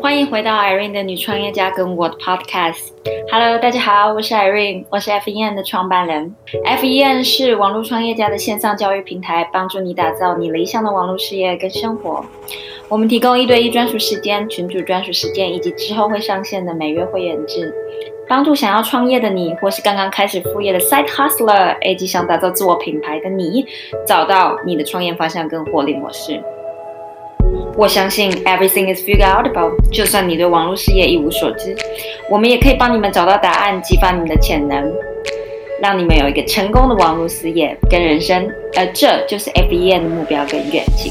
欢迎回到 Irene 的女创业家跟我的 Podcast。Hello，大家好，我是 Irene，我是 FEN 的创办人。FEN 是网络创业家的线上教育平台，帮助你打造你理想的网络事业跟生活。我们提供一对一专属时间、群主专属时间，以及之后会上线的每月会员制，帮助想要创业的你，或是刚刚开始副业的 Side Hustler，以及想打造自我品牌的你，找到你的创业方向跟获利模式。我相信 everything is figured out about。就算你对网络事业一无所知，我们也可以帮你们找到答案，激发你们的潜能，让你们有一个成功的网络事业跟人生。而这就是 FBN 的目标跟愿景。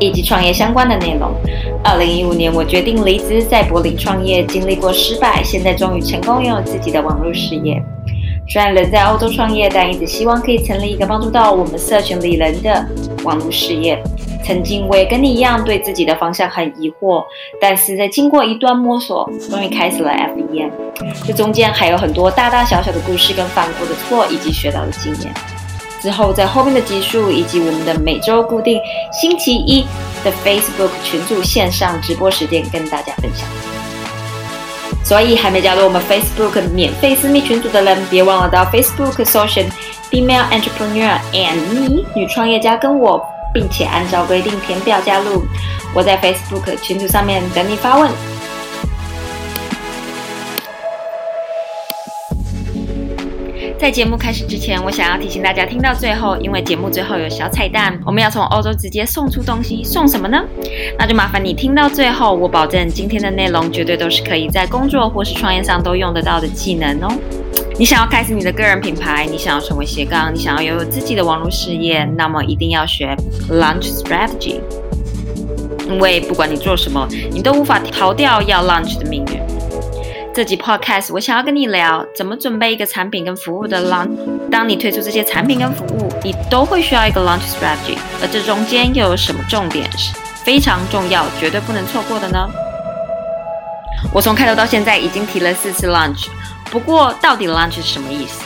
以及创业相关的内容。二零一五年，我决定离职，在柏林创业，经历过失败，现在终于成功拥有自己的网络事业。虽然人在欧洲创业，但一直希望可以成立一个帮助到我们社群里人的网络事业。曾经我也跟你一样，对自己的方向很疑惑，但是在经过一段摸索，终于开始了 FEM。这中间还有很多大大小小的故事，跟犯过的错，以及学到的经验。之后，在后面的集数以及我们的每周固定星期一的 Facebook 群组线上直播时间跟大家分享。所以，还没加入我们 Facebook 免费私密群组的人，别忘了到 Facebook 搜寻 Female Entrepreneur and Me 女创业家跟我，并且按照规定填表加入。我在 Facebook 群组上面等你发问。在节目开始之前，我想要提醒大家，听到最后，因为节目最后有小彩蛋，我们要从欧洲直接送出东西，送什么呢？那就麻烦你听到最后，我保证今天的内容绝对都是可以在工作或是创业上都用得到的技能哦。你想要开始你的个人品牌，你想要成为斜杠，你想要拥有自己的网络事业，那么一定要学 launch strategy，因为不管你做什么，你都无法逃掉要 launch 的命运。这集 podcast 我想要跟你聊怎么准备一个产品跟服务的 launch。当你推出这些产品跟服务，你都会需要一个 launch strategy。而这中间又有什么重点是非常重要、绝对不能错过的呢？我从开头到现在已经提了四次 launch。不过，到底 launch 是什么意思？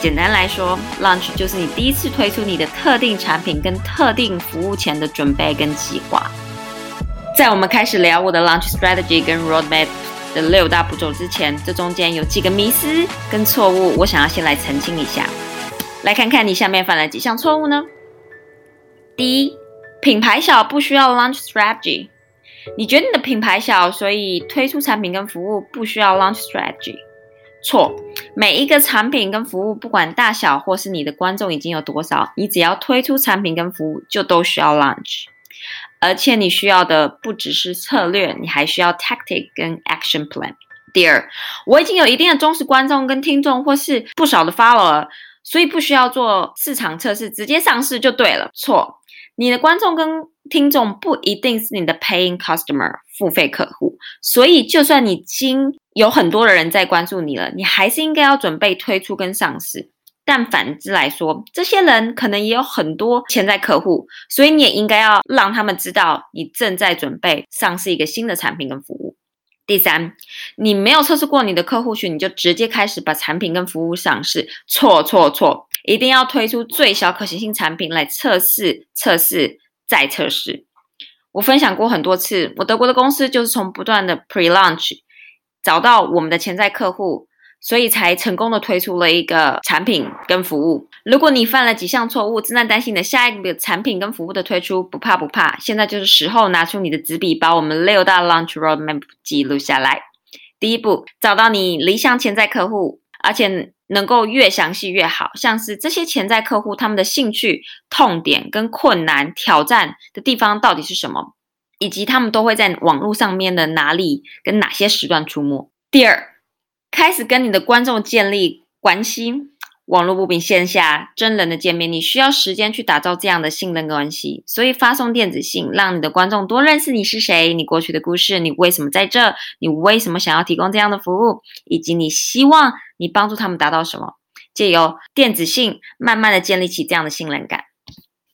简单来说，launch 就是你第一次推出你的特定产品跟特定服务前的准备跟计划。在我们开始聊我的 launch strategy 跟 roadmap。的六大步骤之前，这中间有几个迷思跟错误，我想要先来澄清一下。来看看你下面犯了几项错误呢？第一，品牌小不需要 launch strategy。你觉得你的品牌小，所以推出产品跟服务不需要 launch strategy？错，每一个产品跟服务，不管大小或是你的观众已经有多少，你只要推出产品跟服务，就都需要 launch。而且你需要的不只是策略，你还需要 tactic 跟 action plan。第二，我已经有一定的忠实观众跟听众，或是不少的 follower，所以不需要做市场测试，直接上市就对了。错，你的观众跟听众不一定是你的 paying customer 付费客户，所以就算你已经有很多的人在关注你了，你还是应该要准备推出跟上市。但反之来说，这些人可能也有很多潜在客户，所以你也应该要让他们知道你正在准备上市一个新的产品跟服务。第三，你没有测试过你的客户群，你就直接开始把产品跟服务上市，错错错！一定要推出最小可行性产品来测试、测试再测试。我分享过很多次，我德国的公司就是从不断的 pre-launch 找到我们的潜在客户。所以才成功的推出了一个产品跟服务。如果你犯了几项错误，正在担心你的下一个产品跟服务的推出，不怕不怕，现在就是时候拿出你的纸笔，把我们六大 launch roadmap 记录下来。第一步，找到你理想潜在客户，而且能够越详细越好。像是这些潜在客户他们的兴趣、痛点跟困难、挑战的地方到底是什么，以及他们都会在网络上面的哪里跟哪些时段出没。第二。开始跟你的观众建立关系。网络不比线下真人的见面，你需要时间去打造这样的信任关系。所以发送电子信，让你的观众多认识你是谁，你过去的故事，你为什么在这，你为什么想要提供这样的服务，以及你希望你帮助他们达到什么。借由电子信，慢慢的建立起这样的信任感。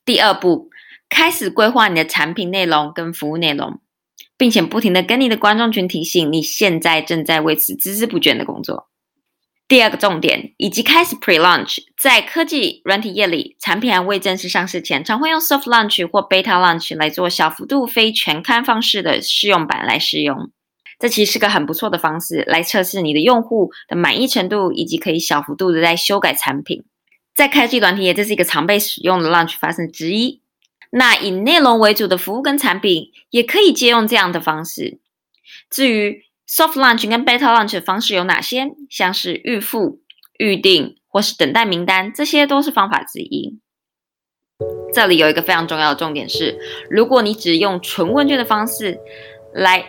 第二步，开始规划你的产品内容跟服务内容，并且不停的跟你的观众群提醒，你现在正在为此孜孜不倦的工作。第二个重点，以及开始 pre-launch，在科技软体业里，产品还未正式上市前，常会用 soft launch 或 beta launch 来做小幅度非全刊方式的试用版来试用。这其实是个很不错的方式，来测试你的用户的满意程度，以及可以小幅度的在修改产品。在科技软体业，这是一个常被使用的 launch 发生之一。那以内容为主的服务跟产品，也可以借用这样的方式。至于，Soft launch 跟 Beta launch 的方式有哪些？像是预付、预定或是等待名单，这些都是方法之一。这里有一个非常重要的重点是，如果你只用纯问卷的方式来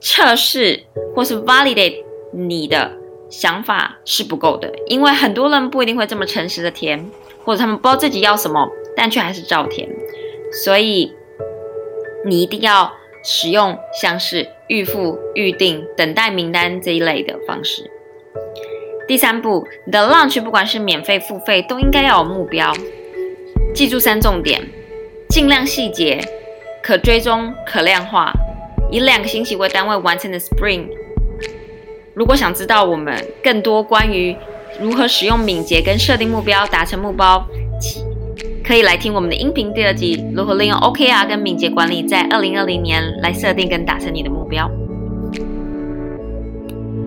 测试或是 validate 你的想法是不够的，因为很多人不一定会这么诚实的填，或者他们不知道自己要什么，但却还是照填。所以你一定要使用像是。预付、预定、等待名单这一类的方式。第三步，你的 launch 不管是免费、付费，都应该要有目标。记住三重点：尽量细节、可追踪、可量化。以两个星期为单位完成的 Spring。如果想知道我们更多关于如何使用敏捷跟设定目标达成目标。可以来听我们的音频第二集，如何利用 OKR 跟敏捷管理，在二零二零年来设定跟达成你的目标。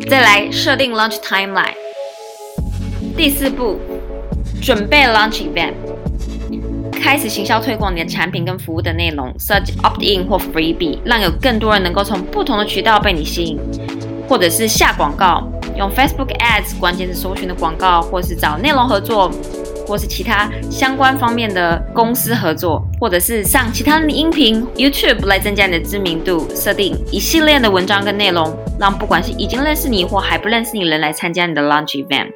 再来设定 Launch Timeline。第四步，准备 Launch Event，开始行销推广你的产品跟服务的内容，设计 Opt-in 或 Freebie，让有更多人能够从不同的渠道被你吸引，或者是下广告，用 Facebook Ads 关键字搜寻的广告，或是找内容合作。或是其他相关方面的公司合作，或者是上其他的音频 YouTube 来增加你的知名度，设定一系列的文章跟内容，让不管是已经认识你或还不认识你的人来参加你的 Launch Event。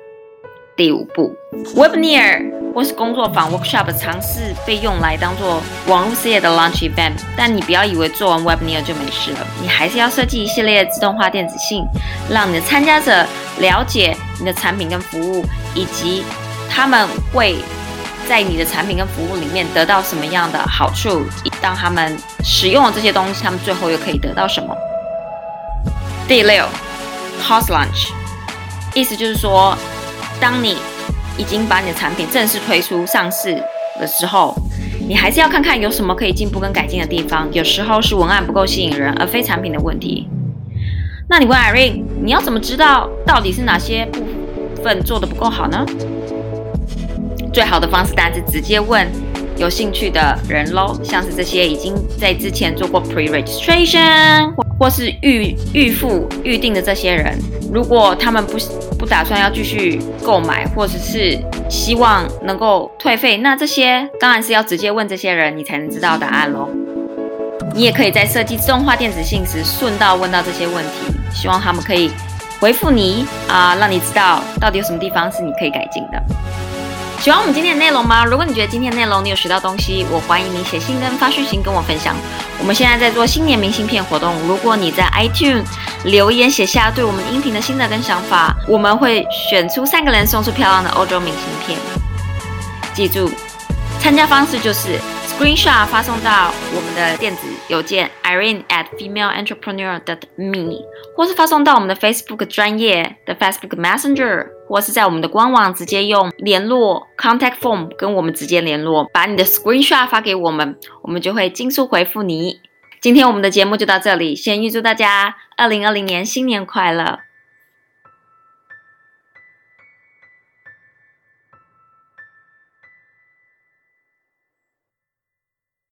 第五步，Webinar 或是工作坊 Workshop 尝试被用来当做网络事业的 Launch Event，但你不要以为做完 Webinar 就没事了，你还是要设计一系列自动化电子信，让你的参加者了解你的产品跟服务以及。他们会在你的产品跟服务里面得到什么样的好处？当他们使用了这些东西，他们最后又可以得到什么？第六，Post Launch，意思就是说，当你已经把你的产品正式推出上市的时候，你还是要看看有什么可以进步跟改进的地方。有时候是文案不够吸引人，而非产品的问题。那你问 Irene，你要怎么知道到底是哪些部分做的不够好呢？最好的方式当然是直接问有兴趣的人喽，像是这些已经在之前做过 pre registration 或是预预付预定的这些人，如果他们不不打算要继续购买，或者是希望能够退费，那这些当然是要直接问这些人，你才能知道答案喽。你也可以在设计自动化电子信时顺道问到这些问题，希望他们可以回复你啊，让你知道到底有什么地方是你可以改进的。喜欢我们今天的内容吗？如果你觉得今天内容你有学到东西，我欢迎你写信跟发讯息跟我分享。我们现在在做新年明信片活动，如果你在 iTunes 留言写下对我们音频的心得跟想法，我们会选出三个人送出漂亮的欧洲明信片。记住，参加方式就是 Screenshot 发送到我们的电子邮件 Irene at femaleentrepreneur dot me，或是发送到我们的 Facebook 专业的 Facebook Messenger。或是在我们的官网直接用联络 contact form 跟我们直接联络，把你的 screenshot 发给我们，我们就会尽速回复你。今天我们的节目就到这里，先预祝大家二零二零年新年快乐！